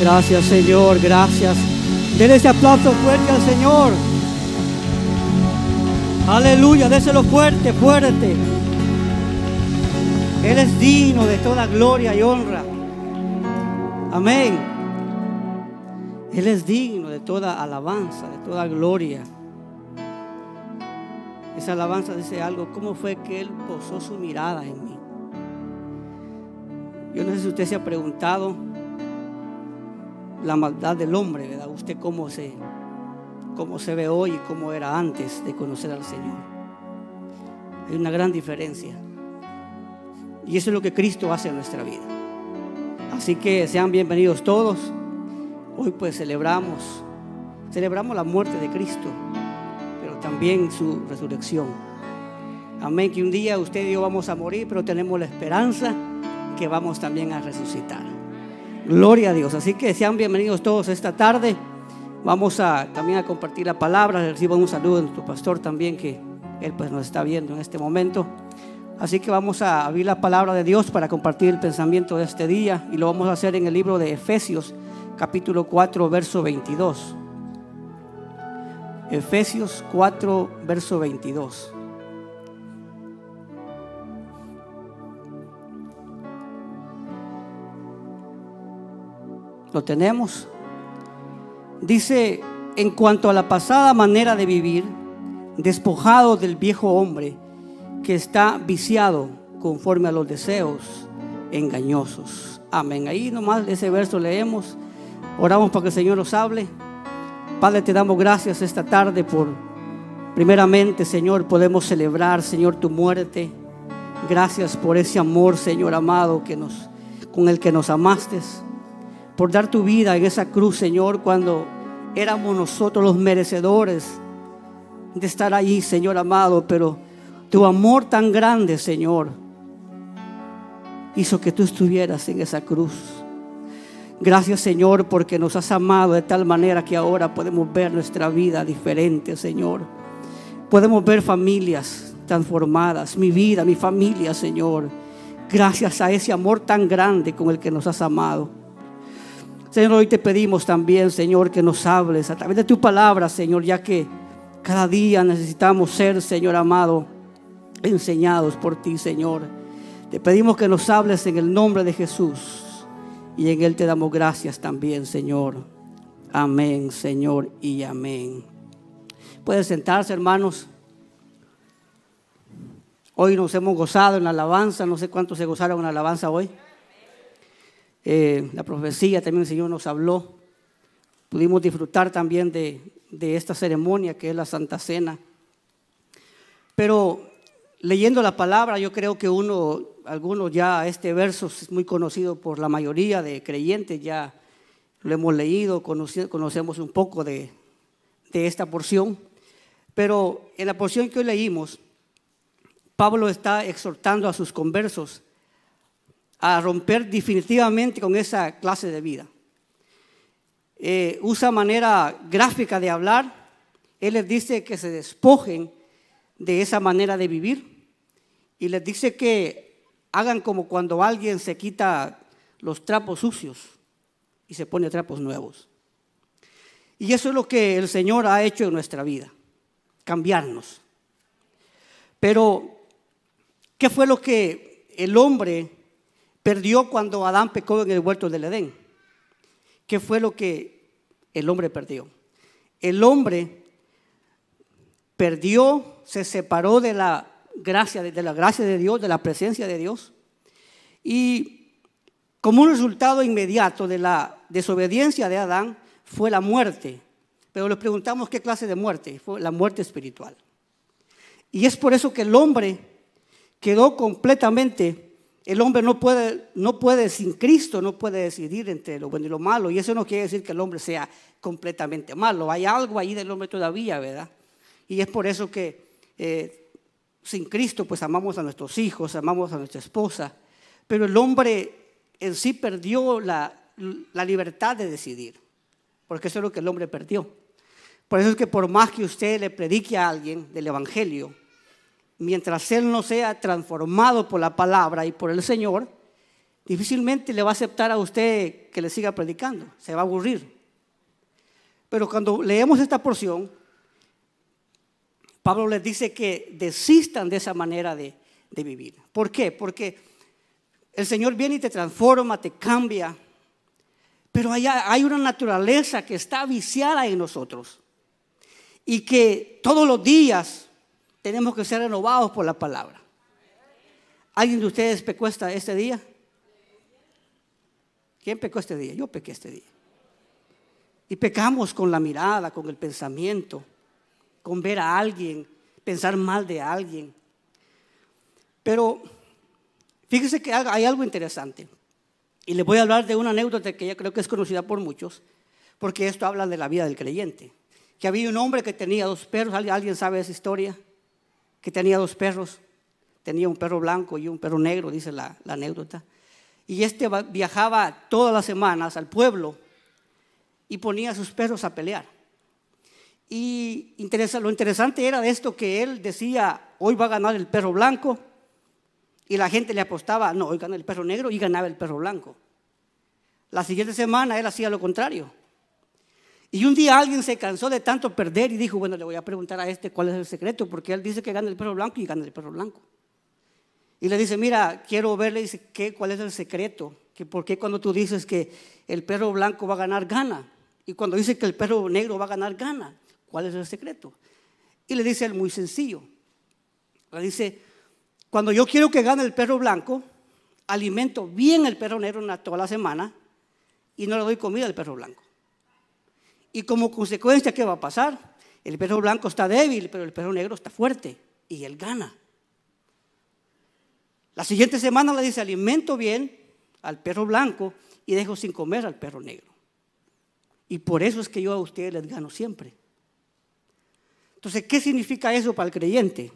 Gracias, Señor, gracias. Denle ese aplauso fuerte al Señor. Aleluya, déselo fuerte, fuerte. Él es digno de toda gloria y honra. Amén. Él es digno de toda alabanza, de toda gloria. Esa alabanza dice algo, ¿cómo fue que Él posó su mirada en mí? Yo no sé si usted se ha preguntado la maldad del hombre, ¿verdad? Usted cómo se, cómo se ve hoy y cómo era antes de conocer al Señor. Hay una gran diferencia. Y eso es lo que Cristo hace en nuestra vida. Así que sean bienvenidos todos. Hoy pues celebramos, celebramos la muerte de Cristo, pero también su resurrección. Amén, que un día usted y yo vamos a morir, pero tenemos la esperanza que vamos también a resucitar. Gloria a Dios. Así que sean bienvenidos todos esta tarde. Vamos a también a compartir la palabra. Reciban un saludo de nuestro pastor también, que él pues nos está viendo en este momento. Así que vamos a abrir la palabra de Dios para compartir el pensamiento de este día y lo vamos a hacer en el libro de Efesios, capítulo 4, verso 22. Efesios 4, verso 22. ¿Lo tenemos? Dice, en cuanto a la pasada manera de vivir, despojado del viejo hombre que está viciado conforme a los deseos engañosos. Amén. Ahí nomás ese verso leemos. Oramos para que el Señor nos hable. Padre, te damos gracias esta tarde por, primeramente, Señor, podemos celebrar, Señor, tu muerte. Gracias por ese amor, Señor amado, que nos, con el que nos amaste por dar tu vida en esa cruz, Señor, cuando éramos nosotros los merecedores de estar allí, Señor amado, pero tu amor tan grande, Señor, hizo que tú estuvieras en esa cruz. Gracias, Señor, porque nos has amado de tal manera que ahora podemos ver nuestra vida diferente, Señor. Podemos ver familias transformadas, mi vida, mi familia, Señor. Gracias a ese amor tan grande con el que nos has amado. Señor, hoy te pedimos también, Señor, que nos hables a través de tu palabra, Señor, ya que cada día necesitamos ser, Señor amado, enseñados por ti, Señor. Te pedimos que nos hables en el nombre de Jesús y en Él te damos gracias también, Señor. Amén, Señor, y amén. Pueden sentarse, hermanos. Hoy nos hemos gozado en la alabanza, no sé cuántos se gozaron en la alabanza hoy. Eh, la profecía también el Señor nos habló. Pudimos disfrutar también de, esta ceremonia que es la Santa Cena. Pero leyendo la palabra, yo creo que uno, algunos ya, este verso es muy conocido por la mayoría de creyentes, ya lo hemos leído, conocemos un poco de, de esta porción. Pero en la porción que hoy leímos, Pablo está exhortando a sus conversos a romper definitivamente con esa clase de vida. Eh, usa manera gráfica de hablar. Él les dice que se despojen de esa manera de vivir y les dice que hagan como cuando alguien se quita los trapos sucios y se pone trapos nuevos. Y eso es lo que el Señor ha hecho en nuestra vida, cambiarnos. Pero, ¿qué fue lo que el hombre perdió cuando Adán pecó en el huerto del Edén. ¿Qué fue lo que el hombre perdió? El hombre perdió, se separó de la gracia, de la gracia de Dios, de la presencia de Dios. Y como un resultado inmediato de la desobediencia de Adán fue la muerte. Pero le preguntamos qué clase de muerte. Fue la muerte espiritual. Y es por eso que el hombre quedó completamente el hombre no puede, no puede, sin Cristo, no puede decidir entre lo bueno y lo malo. Y eso no quiere decir que el hombre sea completamente malo. Hay algo ahí del hombre todavía, ¿verdad? Y es por eso que eh, sin Cristo, pues amamos a nuestros hijos, amamos a nuestra esposa. Pero el hombre en sí perdió la, la libertad de decidir. Porque eso es lo que el hombre perdió. Por eso es que por más que usted le predique a alguien del Evangelio, mientras él no sea transformado por la palabra y por el Señor, difícilmente le va a aceptar a usted que le siga predicando, se va a aburrir. Pero cuando leemos esta porción, Pablo les dice que desistan de esa manera de, vivir. ¿Por qué? Porque el Señor viene y te transforma, te cambia, pero hay, hay una naturaleza que está viciada en nosotros y que todos los días tenemos que ser renovados por la palabra. ¿Alguien de ustedes pecó este día? ¿Quién pecó este día? Yo pequé este día. Y pecamos con la mirada, con el pensamiento, con ver a alguien, pensar mal de alguien. Pero fíjese que hay algo interesante. Y le voy a hablar de una anécdota que ya creo que es conocida por muchos, porque esto habla de la vida del creyente. Que había un hombre que tenía dos perros, ¿alguien sabe esa historia? Que tenía dos perros tenía un perro blanco y un perro negro, dice la, anécdota. Y este viajaba todas las semanas al pueblo y ponía a sus perros a pelear. Y lo interesante era de esto que él decía, hoy va a ganar el perro blanco, y la gente le apostaba, no, hoy gana el perro negro y ganaba el perro blanco. La siguiente semana él hacía lo contrario. Y un día alguien se cansó de tanto perder y dijo, bueno, le voy a preguntar a este cuál es el secreto, porque él dice que gana el perro blanco y gana el perro blanco. Y le dice, mira, quiero verle, dice, ¿qué, ¿cuál es el secreto? Que ¿Por qué cuando tú dices que el perro blanco va a ganar, gana? Y cuando dice que el perro negro va a ganar, gana. ¿Cuál es el secreto? Y le dice él muy sencillo. Le dice, cuando yo quiero que gane el perro blanco, alimento bien el perro negro toda la semana y no le doy comida al perro blanco. Y como consecuencia, ¿qué va a pasar? El perro blanco está débil, pero el perro negro está fuerte y él gana. La siguiente semana le dice, alimento bien al perro blanco y dejo sin comer al perro negro. Y por eso es que yo a ustedes les gano siempre. Entonces, ¿qué significa eso para el creyente?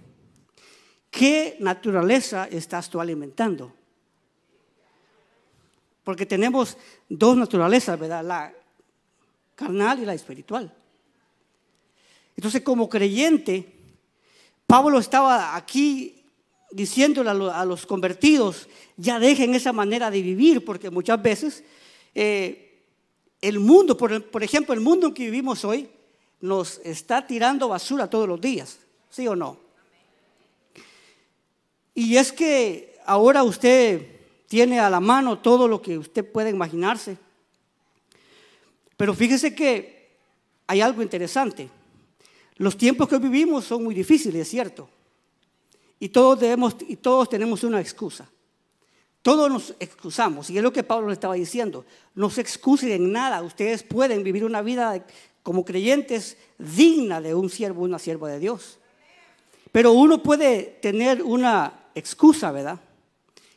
¿Qué naturaleza estás tú alimentando? Porque tenemos dos naturalezas, ¿verdad? La carnal y la espiritual. Entonces, como creyente, Pablo estaba aquí diciéndole a, los convertidos, ya dejen esa manera de vivir, porque muchas veces eh, el mundo, por, por, ejemplo, el mundo en que vivimos hoy, nos está tirando basura todos los días, ¿sí o no? Y es que ahora usted tiene a la mano todo lo que usted puede imaginarse. Pero fíjese que hay algo interesante. Los tiempos que vivimos son muy difíciles, es cierto. Y todos, debemos, y todos tenemos una excusa. Todos nos excusamos. Y es lo que Pablo le estaba diciendo. No se excusen en nada. Ustedes pueden vivir una vida como creyentes digna de un siervo, una sierva de Dios. Pero uno puede tener una excusa, ¿verdad?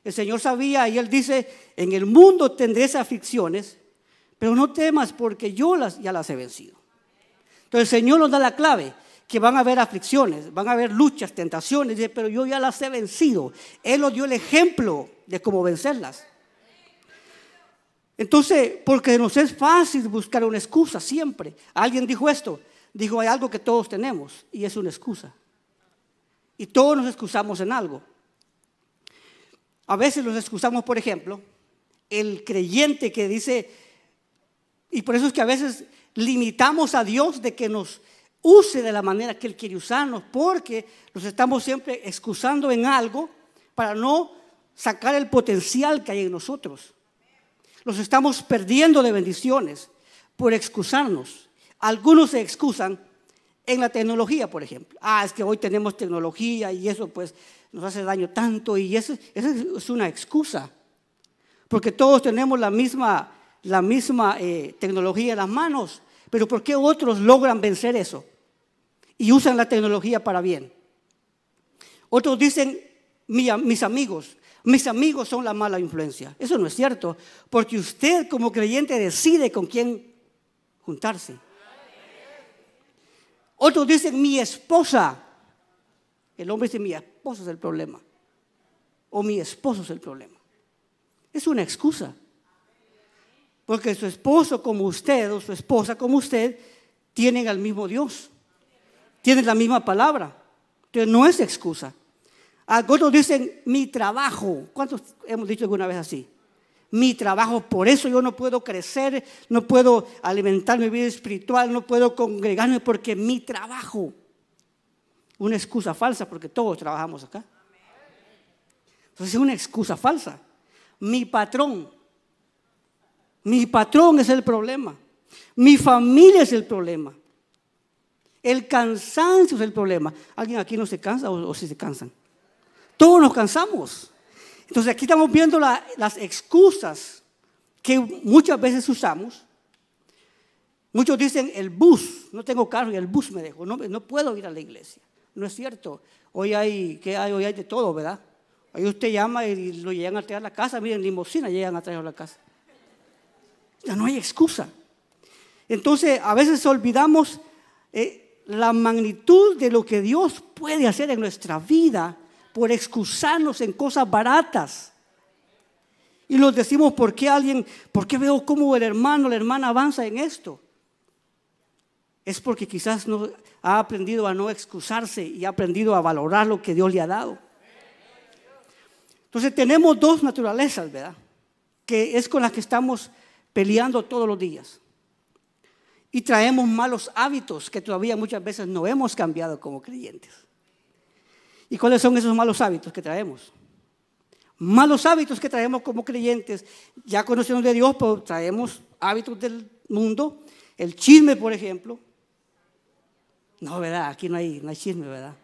El Señor sabía y Él dice, en el mundo tendréis aflicciones, pero no temas porque yo las, ya las he vencido. Entonces el Señor nos da la clave que van a haber aflicciones, van a haber luchas, tentaciones, pero yo ya las he vencido. Él nos dio el ejemplo de cómo vencerlas. Entonces, porque nos es fácil buscar una excusa siempre. Alguien dijo esto, dijo, hay algo que todos tenemos y es una excusa. Y todos nos excusamos en algo. A veces nos excusamos, por ejemplo, el creyente que dice, y por eso es que a veces limitamos a Dios de que nos use de la manera que Él quiere usarnos, porque nos estamos siempre excusando en algo para no sacar el potencial que hay en nosotros. Los estamos perdiendo de bendiciones por excusarnos. Algunos se excusan en la tecnología, por ejemplo. Ah, es que hoy tenemos tecnología y eso pues nos hace daño tanto y eso, es una excusa. Porque todos tenemos la misma, la misma eh, tecnología en las manos. Pero ¿por qué otros logran vencer eso? y usan la tecnología para bien. Otros dicen, mis amigos, mis amigos son la mala influencia. Eso no es cierto, porque usted como creyente decide con quién juntarse. Otros dicen, mi esposa. El hombre dice, mi esposa es el problema. O mi esposo es el problema. Es una excusa. Porque su esposo como usted o su esposa como usted tienen al mismo Dios tienen la misma palabra. Entonces no es excusa. Algunos dicen mi trabajo. ¿Cuántos hemos dicho alguna vez así? mi trabajo, por eso yo no puedo crecer, no puedo alimentar mi vida espiritual, no puedo congregarme porque mi trabajo. Una excusa falsa porque todos trabajamos acá. Entonces es una excusa falsa. Mi patrón, mi patrón es el problema. Mi familia es el problema. El cansancio es el problema. ¿Alguien aquí no se cansa o, si se cansan? Todos nos cansamos. Entonces aquí estamos viendo las excusas que muchas veces usamos. Muchos dicen el bus, no tengo carro y el bus me dejó, no, no puedo ir a la iglesia. No es cierto. Hoy hay, ¿qué hay? Hoy hay de todo, ¿verdad? Ahí usted llama y lo llegan a traer a la casa, miren, limosina llegan a traer a la casa. Ya no hay excusa. Entonces, a veces olvidamos eh, la magnitud de lo que Dios puede hacer en nuestra vida por excusarnos en cosas baratas. Y nos decimos, ¿por qué alguien, por qué veo cómo el hermano, la hermana avanza en esto? Es porque quizás no ha aprendido a no excusarse y ha aprendido a valorar lo que Dios le ha dado. Entonces tenemos dos naturalezas, ¿verdad? Que es con las que estamos peleando todos los días. Y traemos malos hábitos que todavía muchas veces no hemos cambiado como creyentes. ¿Y cuáles son esos malos hábitos que traemos? Malos hábitos que traemos como creyentes, ya conociendo de Dios, pues traemos hábitos del mundo, el chisme, por ejemplo. No, ¿verdad? Aquí no hay, no hay chisme, ¿verdad?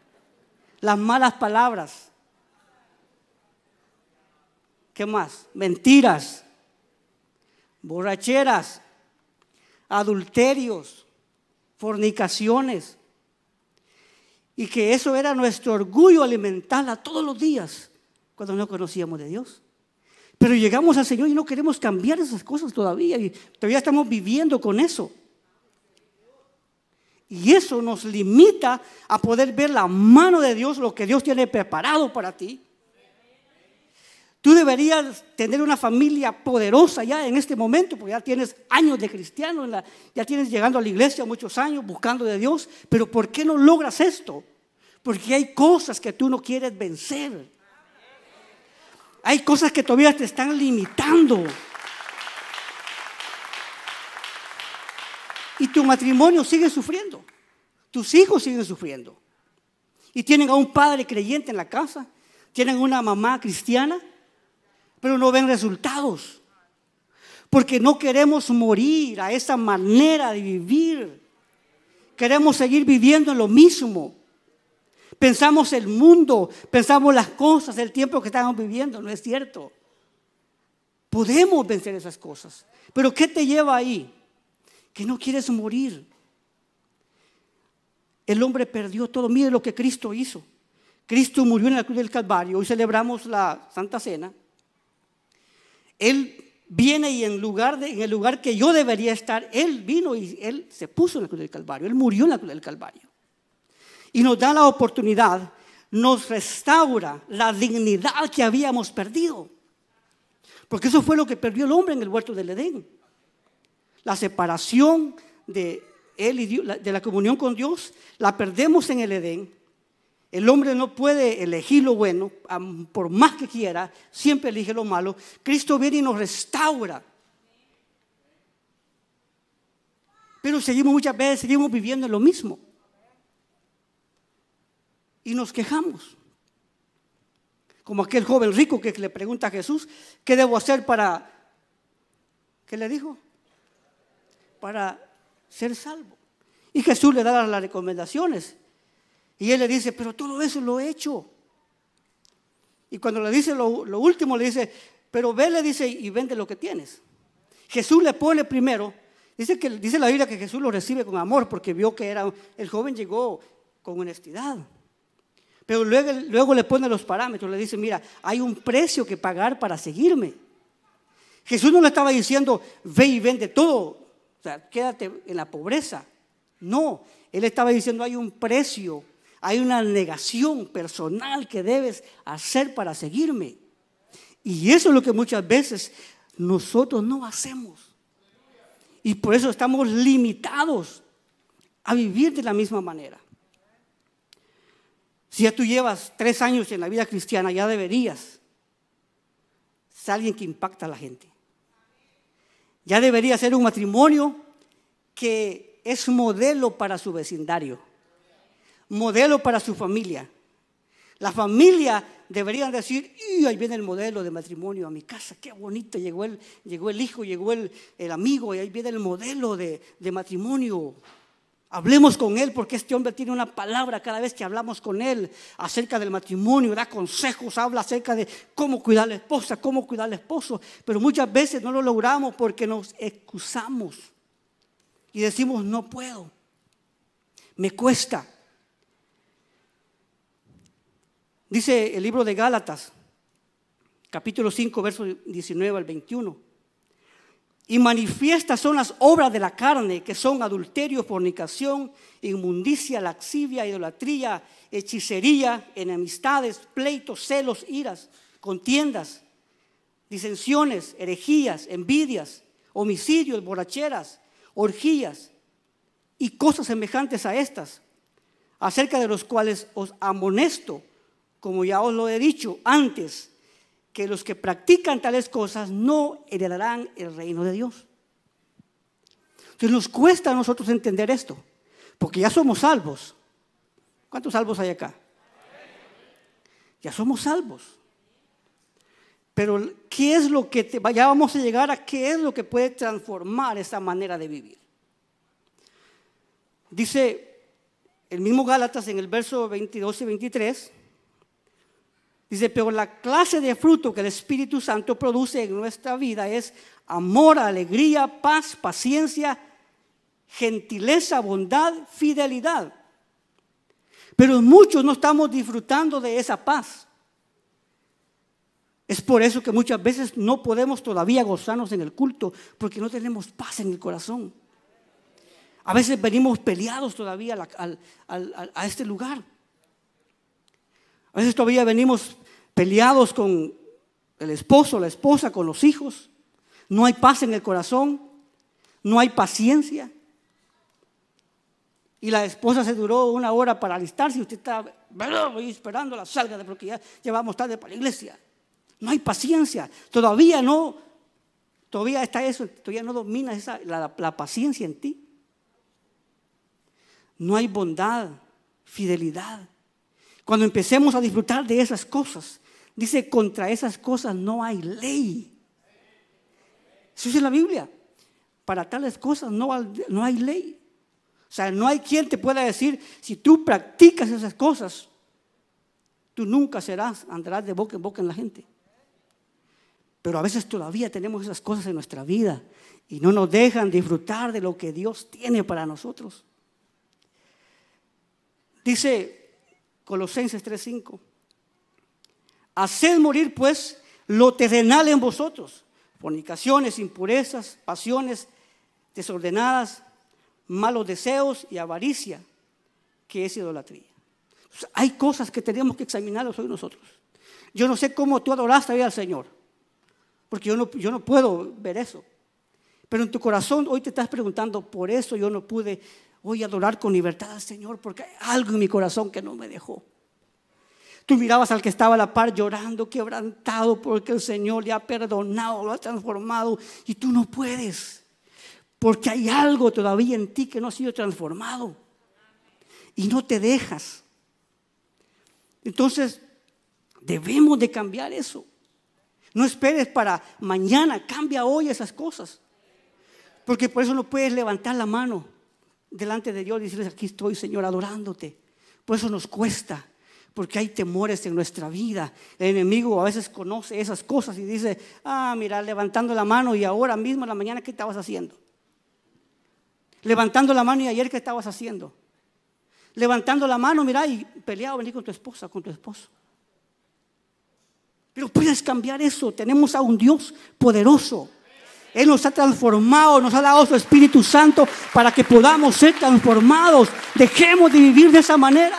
Las malas palabras. ¿Qué más? Mentiras, borracheras, adulterios, fornicaciones, y que eso era nuestro orgullo alimentarla todos los días cuando no conocíamos de Dios. Pero llegamos al Señor y no queremos cambiar esas cosas todavía. Y todavía estamos viviendo con eso. Y eso nos limita a poder ver la mano de Dios, lo que Dios tiene preparado para ti. Tú deberías tener una familia poderosa ya en este momento, porque ya tienes años de cristiano, ya tienes llegando a la iglesia muchos años buscando de Dios, pero ¿por qué no logras esto? Porque hay cosas que tú no quieres vencer. Hay cosas que todavía te están limitando. Y tu matrimonio sigue sufriendo. Tus hijos siguen sufriendo. Y tienen a un padre creyente en la casa. Tienen una mamá cristiana pero no ven resultados. Porque no queremos morir a esa manera de vivir. Queremos seguir viviendo en lo mismo. Pensamos el mundo, pensamos las cosas, el tiempo que estamos viviendo, no es cierto. Podemos vencer esas cosas. Pero ¿qué te lleva ahí? Que no quieres morir. El hombre perdió todo. Mire lo que Cristo hizo. Cristo murió en la cruz del Calvario. Hoy celebramos la Santa Cena. Él viene y en, lugar de, el lugar que yo debería estar, Él vino y Él se puso en la cruz del Calvario. Él murió en la cruz del Calvario. Y nos da la oportunidad, nos restaura la dignidad que habíamos perdido. Porque eso fue lo que perdió el hombre en el huerto del Edén. La separación de él y de la comunión con Dios, la perdemos en el Edén el hombre no puede elegir lo bueno, por más que quiera, siempre elige lo malo. Cristo viene y nos restaura. Pero seguimos muchas veces, seguimos viviendo lo mismo. Y nos quejamos. Como aquel joven rico que le pregunta a Jesús, ¿qué debo hacer para... ¿Qué le dijo? Para ser salvo. Y Jesús le da las recomendaciones. Y él le dice, pero todo eso lo he hecho. Y cuando le dice lo, último, le dice, pero ve, le dice, y vende lo que tienes. Jesús le pone primero, dice, que, dice la Biblia que Jesús lo recibe con amor porque vio que era, el joven llegó con honestidad. Pero luego, luego le pone los parámetros, le dice, mira, hay un precio que pagar para seguirme. Jesús no le estaba diciendo, ve y vende todo, o sea, quédate en la pobreza. No, él estaba diciendo, hay un precio hay una negación personal que debes hacer para seguirme. Y eso es lo que muchas veces nosotros no hacemos. Y por eso estamos limitados a vivir de la misma manera. Si ya tú llevas tres años en la vida cristiana, ya deberías ser alguien que impacta a la gente. Ya debería ser un matrimonio que es modelo para su vecindario, modelo para su familia. La familia debería decir, y ahí viene el modelo de matrimonio a mi casa, qué bonito, llegó el, llegó el hijo, llegó el, amigo, y ahí viene el modelo de, de matrimonio. Hablemos con él porque este hombre tiene una palabra cada vez que hablamos con él acerca del matrimonio, da consejos, habla acerca de cómo cuidar a la esposa, cómo cuidar al esposo, pero muchas veces no lo logramos porque nos excusamos y decimos no puedo, me cuesta. Dice el libro de Gálatas, capítulo 5, verso 19 al 21. Y manifiestas son las obras de la carne, que son adulterio, fornicación, inmundicia, laxivia, idolatría, hechicería, enemistades, pleitos, celos, iras, contiendas, disensiones, herejías, envidias, homicidios, borracheras, orgías y cosas semejantes a estas, acerca de los cuales os amonesto como ya os lo he dicho antes, que los que practican tales cosas no heredarán el reino de Dios. Entonces nos cuesta a nosotros entender esto, porque ya somos salvos. ¿Cuántos salvos hay acá? Ya somos salvos. Pero ¿qué es lo que te, ya vamos a llegar a qué es lo que puede transformar esa manera de vivir? Dice el mismo Gálatas en el verso 22 y 23, Dice, pero la clase de fruto que el Espíritu Santo produce en nuestra vida es amor, alegría, paz, paciencia, gentileza, bondad, fidelidad. Pero muchos no estamos disfrutando de esa paz. Es por eso que muchas veces no podemos todavía gozarnos en el culto, porque no tenemos paz en el corazón. A veces venimos peleados todavía a este lugar. A veces todavía venimos peleados con el esposo, la esposa, con los hijos. No hay paz en el corazón, no hay paciencia. Y la esposa se duró una hora para alistarse y usted está esperando la salga de porque ya, llevamos tarde para la iglesia. No hay paciencia. Todavía no, todavía está eso, todavía no domina esa, la paciencia en ti. No hay bondad, fidelidad. Cuando empecemos a disfrutar de esas cosas, dice, contra esas cosas no hay ley. Eso es la Biblia. Para tales cosas no, no hay ley. O sea, no hay quien te pueda decir, si tú practicas esas cosas, tú nunca serás, andarás de boca en boca en la gente. Pero a veces todavía tenemos esas cosas en nuestra vida y no nos dejan disfrutar de lo que Dios tiene para nosotros. Dice Colosenses 3:5. Haced morir pues lo terrenal en vosotros, fornicaciones, impurezas, pasiones desordenadas, malos deseos y avaricia, que es idolatría. hay cosas que tenemos que examinar hoy nosotros. Yo no sé cómo tú adoraste hoy al Señor, porque yo no, yo no puedo ver eso. Pero en tu corazón hoy te estás preguntando, por eso yo no pude voy a adorar con libertad al Señor porque hay algo en mi corazón que no me dejó. Tú mirabas al que estaba a la par llorando, quebrantado porque el Señor le ha perdonado, lo ha transformado y tú no puedes. Porque hay algo todavía en ti que no ha sido transformado y no te dejas. Entonces, debemos de cambiar eso. No esperes para mañana, cambia hoy esas cosas. Porque por eso no puedes levantar la mano delante de Dios y decirles, aquí estoy, Señor, adorándote. Por eso nos cuesta, porque hay temores en nuestra vida. El enemigo a veces conoce esas cosas y dice, ah, mira, levantando la mano y ahora mismo en la mañana, ¿qué estabas haciendo? Levantando la mano y ayer, ¿qué estabas haciendo? Levantando la mano, mira, y peleado, venir con tu esposa, con tu esposo. Pero puedes cambiar eso. Tenemos a un Dios poderoso él nos ha transformado, nos ha dado su Espíritu Santo para que podamos ser transformados. Dejemos de vivir de esa manera.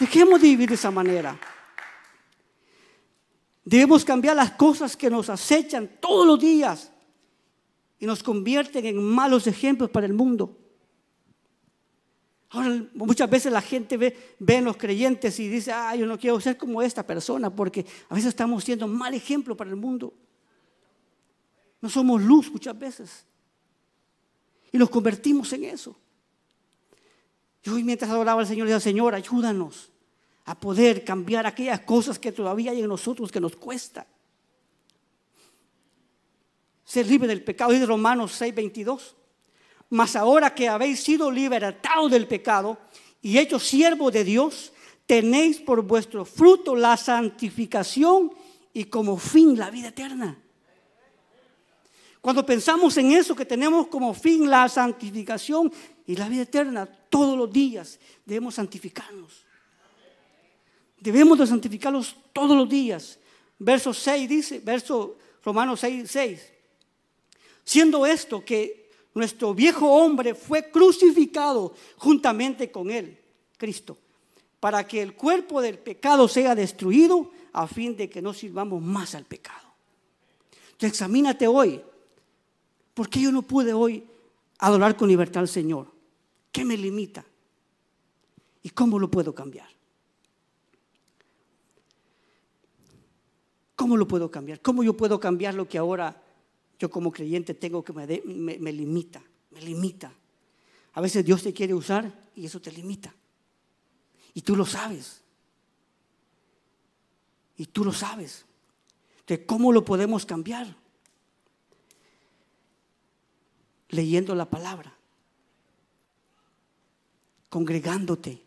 Dejemos de vivir de esa manera. Debemos cambiar las cosas que nos acechan todos los días y nos convierten en malos ejemplos para el mundo. Ahora, muchas veces la gente ve, ve en los creyentes y dice, ah, yo no quiero ser como esta persona, porque a veces estamos siendo mal ejemplo para el mundo. No somos luz muchas veces. Y nos convertimos en eso. Y hoy mientras adoraba al Señor, le decía, Señor, ayúdanos a poder cambiar aquellas cosas que todavía hay en nosotros que nos cuesta. Ser libre del pecado, dice Romanos 6, 22. Mas ahora que habéis sido libertados del pecado y hechos siervos de Dios, tenéis por vuestro fruto la santificación y como fin la vida eterna. Cuando pensamos en eso, que tenemos como fin la santificación y la vida eterna, todos los días debemos santificarnos. Debemos de santificarlos todos los días. Verso 6 dice, verso Romanos 6, 6. Siendo esto que nuestro viejo hombre fue crucificado juntamente con él, Cristo, para que el cuerpo del pecado sea destruido a fin de que no sirvamos más al pecado. Entonces examínate hoy. ¿Por qué yo no pude hoy adorar con libertad al Señor? ¿Qué me limita? ¿Y cómo lo puedo cambiar? ¿Cómo lo puedo cambiar? ¿Cómo yo puedo cambiar lo que ahora yo como creyente tengo que me, me, limita? Me limita. A veces Dios te quiere usar y eso te limita. Y tú lo sabes. Y tú lo sabes. Entonces, ¿cómo lo podemos cambiar? Leyendo la palabra congregándote.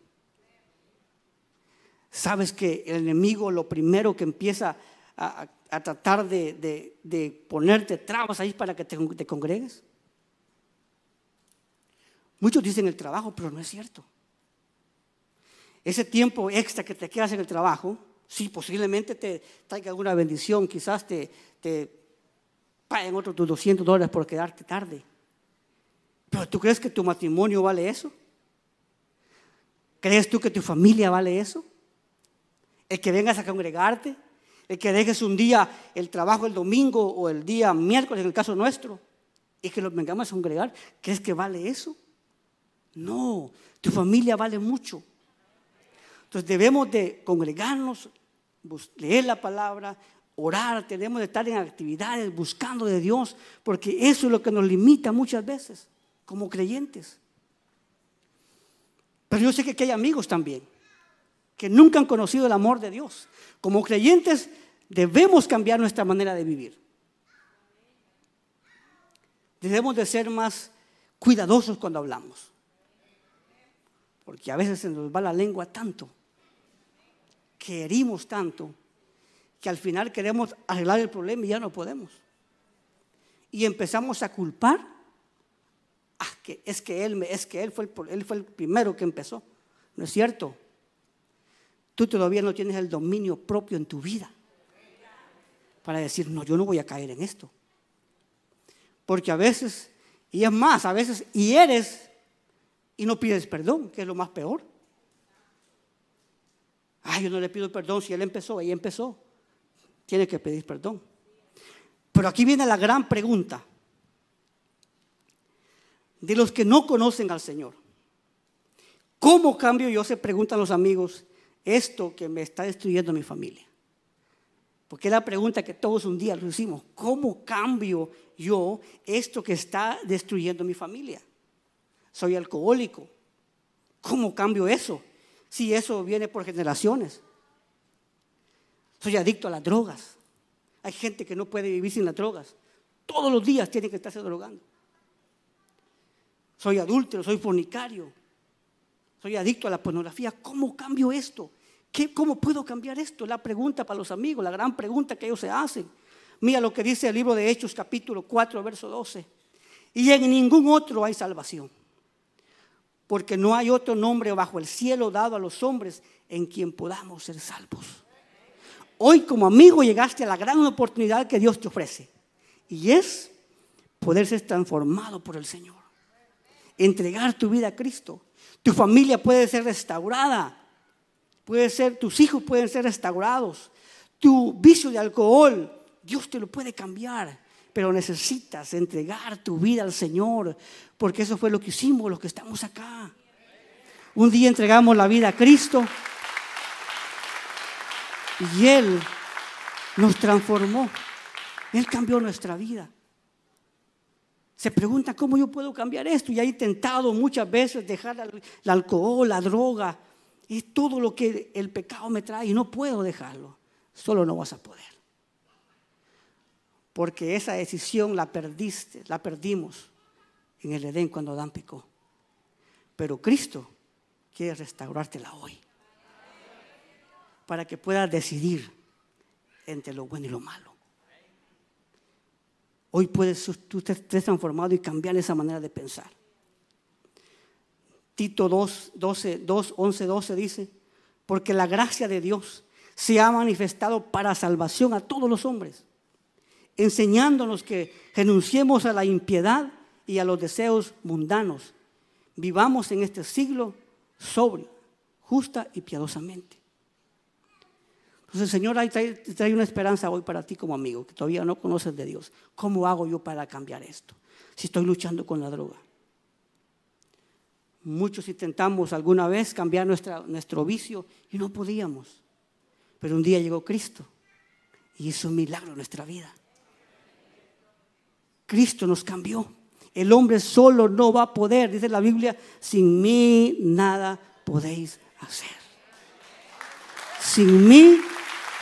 Sabes que el enemigo lo primero que empieza a, tratar de, ponerte trabas ahí para que te, te congregues. Muchos dicen el trabajo, pero no es cierto. Ese tiempo extra que te quedas en el trabajo, sí, posiblemente te traiga alguna bendición, quizás te, te paguen otros 200 dólares por quedarte tarde. Pero ¿tú crees que tu matrimonio vale eso? ¿Crees tú que tu familia vale eso? El que vengas a congregarte, el que dejes un día el trabajo el domingo o el día miércoles, en el caso nuestro, y que los vengamos a congregar, ¿crees que vale eso? No, tu familia vale mucho. Entonces debemos de congregarnos, leer la palabra, orar, tenemos de estar en actividades buscando de Dios, porque eso es lo que nos limita muchas veces como creyentes. Pero yo sé que aquí hay amigos también que nunca han conocido el amor de Dios. Como creyentes debemos cambiar nuestra manera de vivir. Debemos de ser más cuidadosos cuando hablamos. Porque a veces se nos va la lengua tanto, que herimos tanto, que al final queremos arreglar el problema y ya no podemos. Y empezamos a culpar Ah, que es que él, es que él fue el primero que empezó. No es cierto. Tú todavía no tienes el dominio propio en tu vida para decir, no, yo no voy a caer en esto. Porque a veces, y es más, a veces y eres y no pides perdón, que es lo más peor. Ay, yo no le pido perdón si él empezó, ella empezó. Tiene que pedir perdón. Pero aquí viene la gran pregunta de los que no conocen al Señor. ¿Cómo cambio yo? Se preguntan los amigos, esto que me está destruyendo mi familia. Porque es la pregunta que todos un día lo hicimos. ¿Cómo cambio yo esto que está destruyendo mi familia? Soy alcohólico. ¿Cómo cambio eso? Si eso viene por generaciones. Soy adicto a las drogas. Hay gente que no puede vivir sin las drogas. Todos los días tiene que estarse drogando soy adúltero, soy fornicario, soy adicto a la pornografía. ¿Cómo cambio esto? ¿Qué, ¿Cómo puedo cambiar esto? La pregunta para los amigos, la gran pregunta que ellos se hacen. Mira lo que dice el libro de Hechos capítulo 4, verso 12. Y en ningún otro hay salvación. Porque no hay otro nombre bajo el cielo dado a los hombres en quien podamos ser salvos. Hoy como amigo llegaste a la gran oportunidad que Dios te ofrece. Y es poder ser transformado por el Señor entregar tu vida a Cristo. Tu familia puede ser restaurada. Puede ser, tus hijos pueden ser restaurados. Tu vicio de alcohol, Dios te lo puede cambiar. Pero necesitas entregar tu vida al Señor. Porque eso fue lo que hicimos los que estamos acá. Un día entregamos la vida a Cristo. Y Él nos transformó. Él cambió nuestra vida. se pregunta cómo yo puedo cambiar esto. Y he intentado muchas veces dejar el alcohol, la droga y todo lo que el pecado me trae y no puedo dejarlo. Solo no vas a poder. Porque esa decisión la perdiste, la perdimos en el Edén cuando Adán pecó. Pero Cristo quiere restaurártela hoy. Para que puedas decidir entre lo bueno y lo malo. Hoy puedes tú estés transformado y cambiar esa manera de pensar. Tito 2, 12, 2, 11, 12 dice, porque la gracia de Dios se ha manifestado para salvación a todos los hombres, enseñándonos que renunciemos a la impiedad y a los deseos mundanos. Vivamos en este siglo sobrio, justa y piadosamente. Entonces, Señor, trae, trae una esperanza hoy para ti como amigo, que todavía no conoces de Dios. ¿Cómo hago yo para cambiar esto? Si estoy luchando con la droga. Muchos intentamos alguna vez cambiar nuestro vicio y no podíamos. Pero un día llegó Cristo y hizo un milagro en nuestra vida. Cristo nos cambió. El hombre solo no va a poder, dice la Biblia, sin mí nada podéis hacer. Sin mí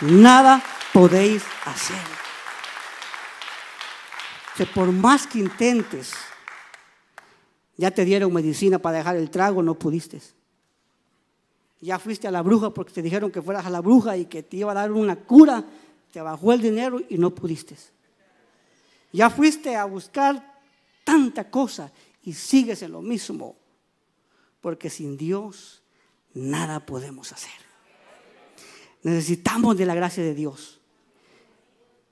nada podéis hacer. Que por más que intentes, ya te dieron medicina para dejar el trago, no pudiste. Ya fuiste a la bruja porque te dijeron que fueras a la bruja y que te iba a dar una cura, te bajó el dinero y no pudiste. Ya fuiste a buscar tanta cosa y sigues en lo mismo, porque sin Dios nada podemos hacer. Necesitamos de la gracia de Dios.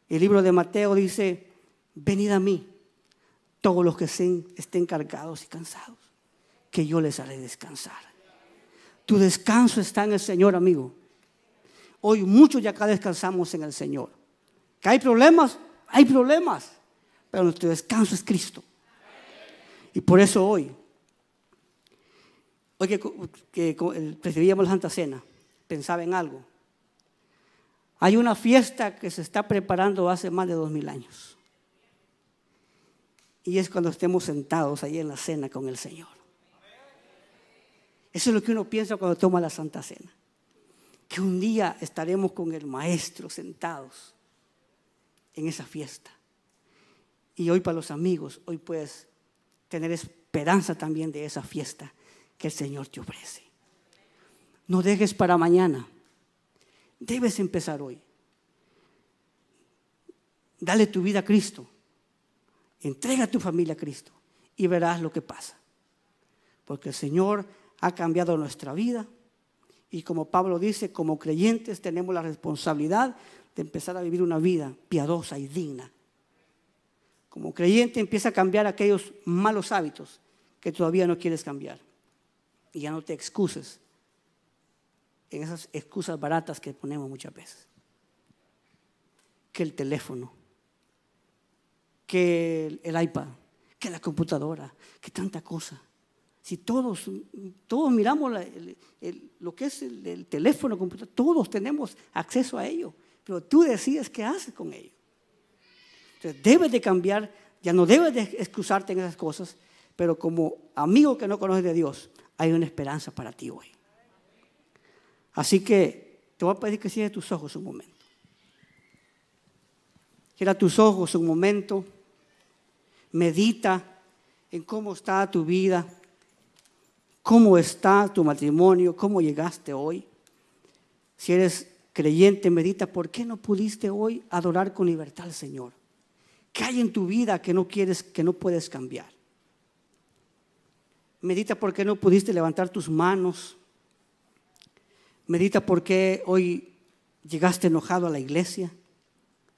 El libro de Mateo dice, venid a mí, todos los que estén cargados y cansados, que yo les haré descansar. Tu descanso está en el Señor, amigo. Hoy muchos ya acá descansamos en el Señor. ¿Que hay problemas? Hay problemas. Pero nuestro descanso es Cristo. Y por eso hoy, hoy que, que recibíamos la Santa Cena, pensaba en algo. Hay una fiesta que se está preparando hace más de dos mil años. Y es cuando estemos sentados ahí en la cena con el Señor. Eso es lo que uno piensa cuando toma la Santa Cena. Que un día estaremos con el Maestro sentados en esa fiesta. Y hoy para los amigos, hoy puedes tener esperanza también de esa fiesta que el Señor te ofrece. No dejes para mañana Debes empezar hoy. Dale tu vida a Cristo. Entrega tu familia a Cristo y verás lo que pasa. Porque el Señor ha cambiado nuestra vida y como Pablo dice, como creyentes tenemos la responsabilidad de empezar a vivir una vida piadosa y digna. Como creyente empieza a cambiar aquellos malos hábitos que todavía no quieres cambiar. Y ya no te excuses en esas excusas baratas que ponemos muchas veces. Que el teléfono, que el, iPad, que la computadora, que tanta cosa. Si todos, todos miramos lo que es el, teléfono, computadora, todos tenemos acceso a ello, pero tú decides qué haces con ello. Entonces debes de cambiar, ya no debes de excusarte en esas cosas, pero como amigo que no conoces de Dios, hay una esperanza para ti hoy. Así que te voy a pedir que cierres tus ojos un momento. Cierra tus ojos un momento. Medita en cómo está tu vida, cómo está tu matrimonio, cómo llegaste hoy. Si eres creyente, medita por qué no pudiste hoy adorar con libertad al Señor. ¿Qué hay en tu vida que no quieres, que no puedes cambiar? Medita por qué no pudiste levantar tus manos Medita por qué hoy llegaste enojado a la iglesia,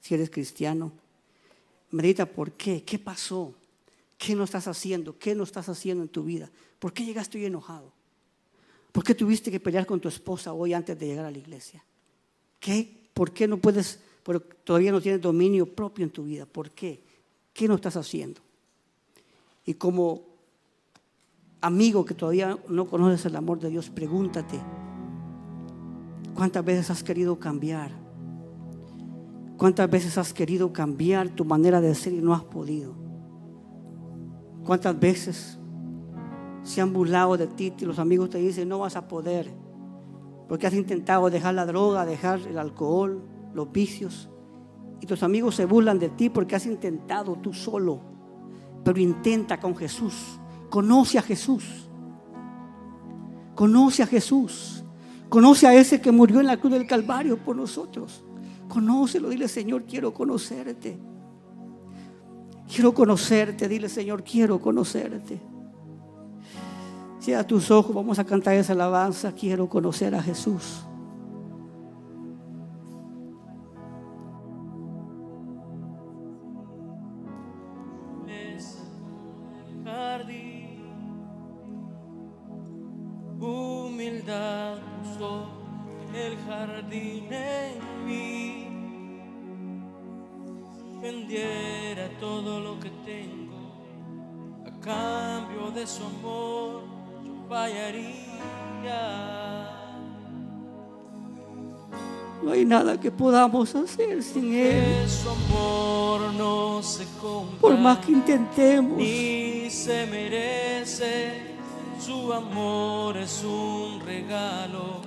si eres cristiano. Medita por qué, qué pasó, qué no estás haciendo, qué no estás haciendo en tu vida, por qué llegaste hoy enojado, por qué tuviste que pelear con tu esposa hoy antes de llegar a la iglesia. ¿Qué? ¿Por qué no puedes, todavía no tienes dominio propio en tu vida? ¿Por qué? ¿Qué no estás haciendo? Y como amigo que todavía no conoces el amor de Dios, pregúntate, ¿Cuántas veces has querido cambiar? ¿Cuántas veces has querido cambiar tu manera de ser y no has podido? ¿Cuántas veces se han burlado de ti y los amigos te dicen no vas a poder? Porque has intentado dejar la droga, dejar el alcohol, los vicios. Y tus amigos se burlan de ti porque has intentado tú solo. Pero intenta con Jesús. Conoce a Jesús. Conoce a Jesús. Conoce a ese que murió en la cruz del Calvario por nosotros. Conócelo, dile Señor, quiero conocerte. Quiero conocerte, dile Señor, quiero conocerte. Cierra tus ojos, vamos a cantar esa alabanza. Quiero conocer a Jesús. Nada que podamos hacer sin Él. Por más que intentemos. Ni se merece. Su amor es un regalo.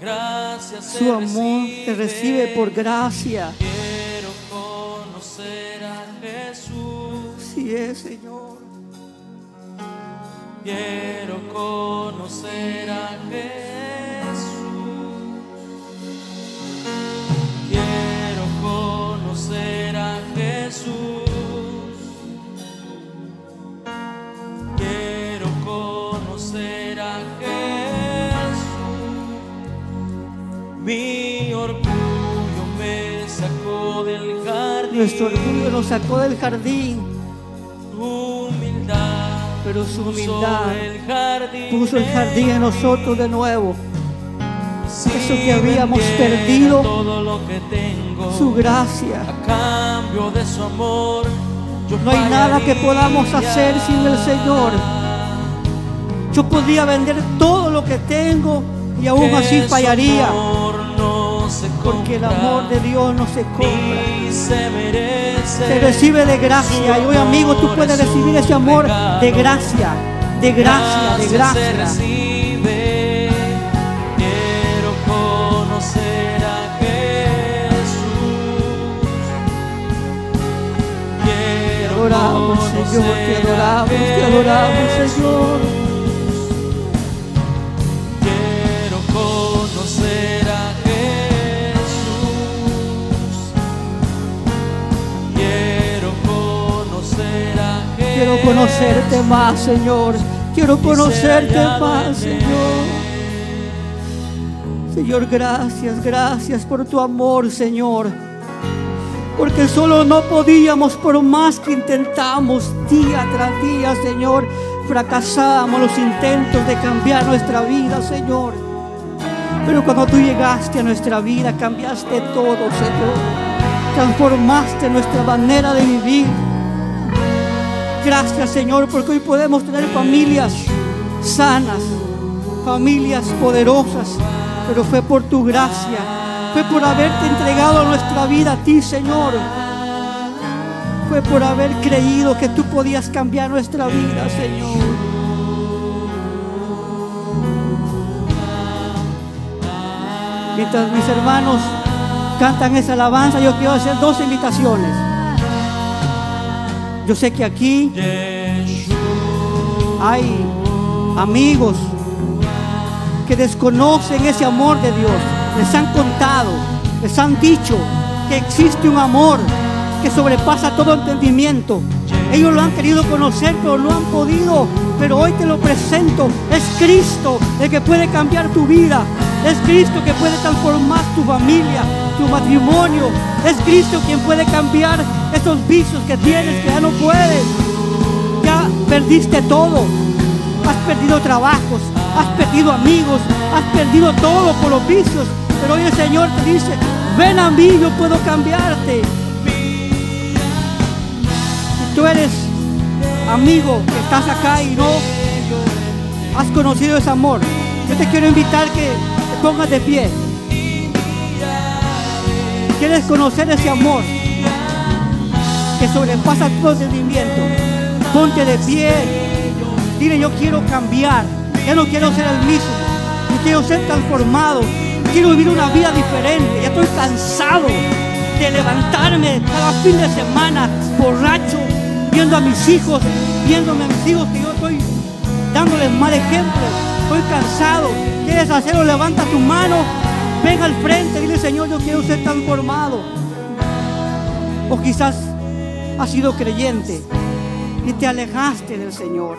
Gracias Su amor te recibe por gracia. Quiero conocer a Jesús. Sí es, Señor. Quiero conocer a Jesús. Nuestro orgullo nos sacó del jardín. Humildad pero su humildad el jardín puso el jardín en nosotros de nuevo. Eso que habíamos perdido, todo lo que tengo, su gracia. A cambio de su amor, yo no hay nada que podamos hacer sin el Señor. Yo podría vender todo lo que tengo y aún así fallaría. No se porque el amor de Dios no se compra. Se, merece se recibe de gracia. Y hoy, amigo, tú puedes recibir ese amor de gracia, de gracia, de gracia. Se recibe. Quiero conocer a Jesús. Quiero te adoramos, Señor, te adoramos, te adoramos, Señor. Quiero conocerte más, Señor. Quiero conocerte más, Señor. Señor, gracias, gracias por tu amor, Señor. Porque solo no podíamos, por más que intentamos día tras día, Señor, fracasamos los intentos de cambiar nuestra vida, Señor. Pero cuando tú llegaste a nuestra vida, cambiaste todo, Señor. Transformaste nuestra manera de vivir Gracias Señor porque hoy podemos tener familias sanas, familias poderosas, pero fue por tu gracia, fue por haberte entregado nuestra vida a ti Señor. Fue por haber creído que tú podías cambiar nuestra vida, Señor. Mientras mis hermanos cantan esa alabanza, yo quiero hacer dos invitaciones. Yo sé que aquí hay amigos que desconocen ese amor de Dios. Les han contado, les han dicho que existe un amor que sobrepasa todo entendimiento. Ellos lo han querido conocer, pero no han podido. Pero hoy te lo presento. Es Cristo el que puede cambiar tu vida. Es Cristo que puede transformar tu familia, tu matrimonio. Es Cristo quien puede cambiar esos vicios que tienes que ya no puedes. Ya perdiste todo. Has perdido trabajos, has perdido amigos, has perdido todo por los vicios. Pero hoy el Señor te dice, ven a mí, yo puedo cambiarte. Si tú eres amigo que estás acá y no has conocido ese amor, yo te quiero invitar que te pongas de pie. ¿Quieres conocer ese amor? Sobrepasa todo entendimiento. Ponte de pie. Dile, yo quiero cambiar. Ya no quiero ser el mismo. Yo quiero ser transformado. Quiero vivir una vida diferente. Ya estoy cansado de levantarme cada fin de semana borracho, viendo a mis hijos, viéndome a mis hijos que yo estoy dándoles mal ejemplo. Estoy cansado. ¿Quieres hacerlo? Levanta tu mano. Ven al frente. Dile, Señor, yo quiero ser transformado. O quizás has sido creyente y te alejaste del Señor.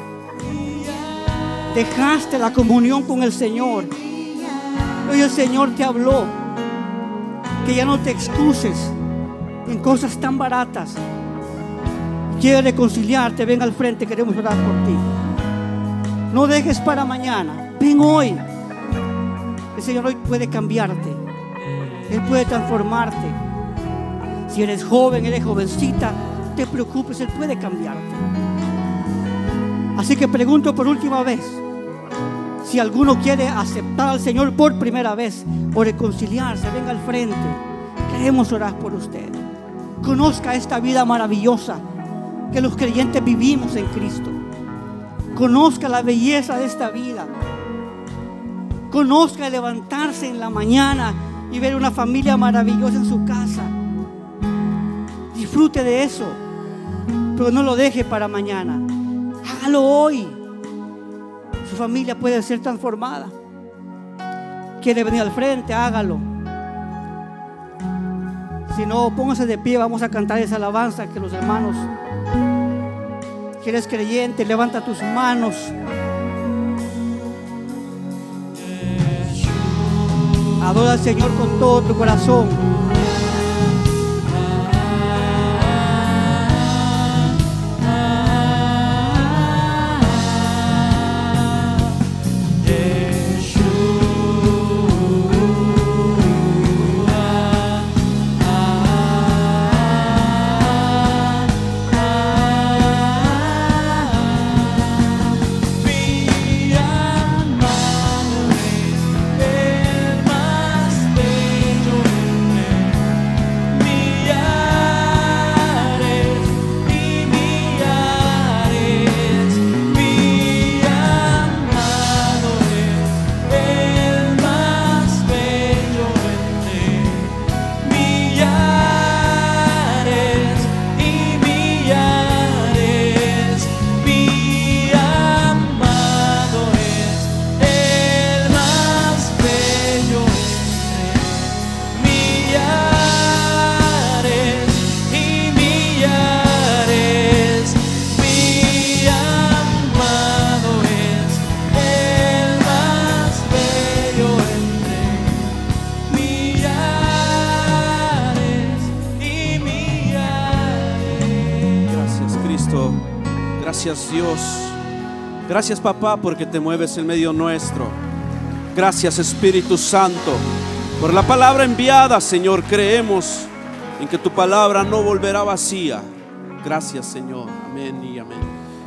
Dejaste la comunión con el Señor. Hoy el Señor te habló que ya no te excuses en cosas tan baratas. Quiere reconciliarte, ven al frente, queremos orar por ti. No dejes para mañana, ven hoy. El Señor hoy puede cambiarte, Él puede transformarte. Si eres joven, eres jovencita, te preocupes, Él puede cambiarte. Así que pregunto por última vez, si alguno quiere aceptar al Señor por primera vez o reconciliarse, venga al frente. Queremos orar por usted. Conozca esta vida maravillosa que los creyentes vivimos en Cristo. Conozca la belleza de esta vida. Conozca levantarse en la mañana y ver una familia maravillosa en su casa. Disfrute de eso, pero no lo deje para mañana. Hágalo hoy. Su familia puede ser transformada. Quiere venir al frente, hágalo. Si no, póngase de pie, vamos a cantar esa alabanza que los hermanos. Si eres creyente, levanta tus manos. Adora al Señor con todo tu corazón. Gracias papá porque te mueves en medio nuestro. Gracias Espíritu Santo por la palabra enviada, Señor. Creemos en que tu palabra no volverá vacía. Gracias Señor. Amén y amén.